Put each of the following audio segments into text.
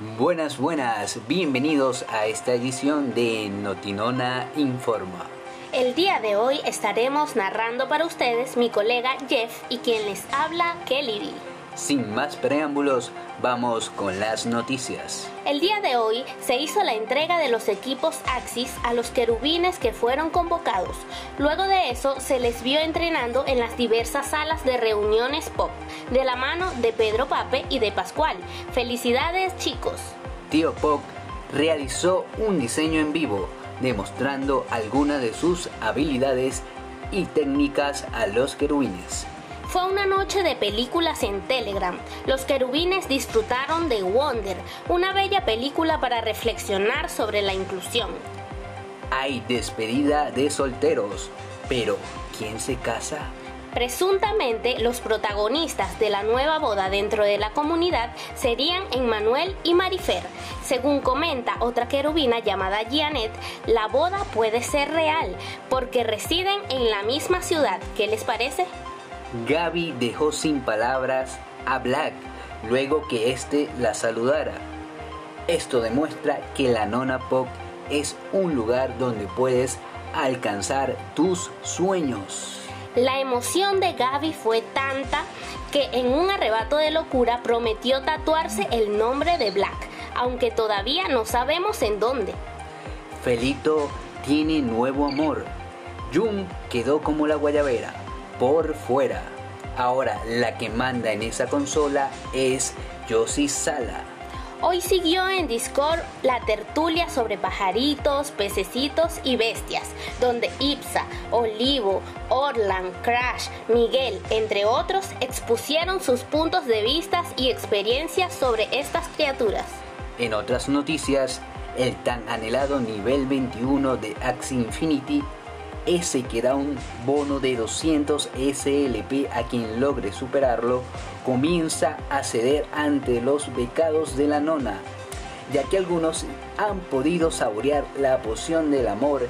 Buenas, buenas, bienvenidos a esta edición de Notinona Informa. El día de hoy estaremos narrando para ustedes mi colega Jeff y quien les habla Kelly. Sin más preámbulos, vamos con las noticias. El día de hoy se hizo la entrega de los equipos Axis a los querubines que fueron convocados. Luego de eso se les vio entrenando en las diversas salas de reuniones pop, de la mano de Pedro Pape y de Pascual. Felicidades chicos. Tío Pop realizó un diseño en vivo, demostrando algunas de sus habilidades y técnicas a los querubines. Fue una noche de películas en Telegram. Los querubines disfrutaron de Wonder, una bella película para reflexionar sobre la inclusión. Hay despedida de solteros, pero ¿quién se casa? Presuntamente, los protagonistas de la nueva boda dentro de la comunidad serían Emmanuel y Marifer. Según comenta otra querubina llamada Janet, la boda puede ser real porque residen en la misma ciudad. ¿Qué les parece? Gaby dejó sin palabras a Black luego que éste la saludara. Esto demuestra que la Nona Pop es un lugar donde puedes alcanzar tus sueños. La emoción de Gaby fue tanta que en un arrebato de locura prometió tatuarse el nombre de Black, aunque todavía no sabemos en dónde. Felito tiene nuevo amor. Jung quedó como la guayabera por fuera. Ahora la que manda en esa consola es Josie Sala. Hoy siguió en Discord la tertulia sobre pajaritos, pececitos y bestias, donde Ipsa, Olivo, Orlan, Crash, Miguel, entre otros, expusieron sus puntos de vista y experiencias sobre estas criaturas. En otras noticias, el tan anhelado nivel 21 de Axie Infinity ese que da un bono de 200 SLP a quien logre superarlo, comienza a ceder ante los becados de la nona, ya que algunos han podido saborear la poción del amor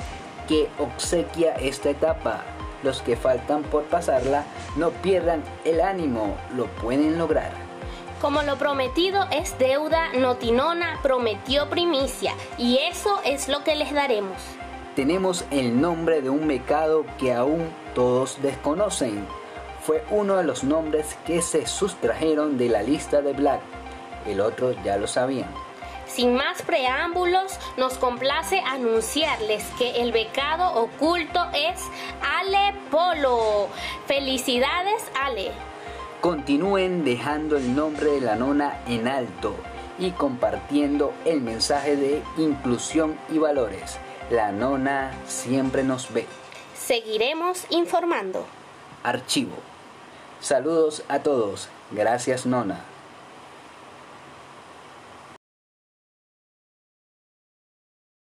que obsequia esta etapa. Los que faltan por pasarla no pierdan el ánimo, lo pueden lograr. Como lo prometido es deuda, Notinona prometió primicia y eso es lo que les daremos tenemos el nombre de un becado que aún todos desconocen. Fue uno de los nombres que se sustrajeron de la lista de Black. El otro ya lo sabían. Sin más preámbulos, nos complace anunciarles que el becado oculto es Ale Polo. Felicidades, Ale. Continúen dejando el nombre de la nona en alto y compartiendo el mensaje de inclusión y valores. La nona siempre nos ve. Seguiremos informando. Archivo. Saludos a todos. Gracias, nona.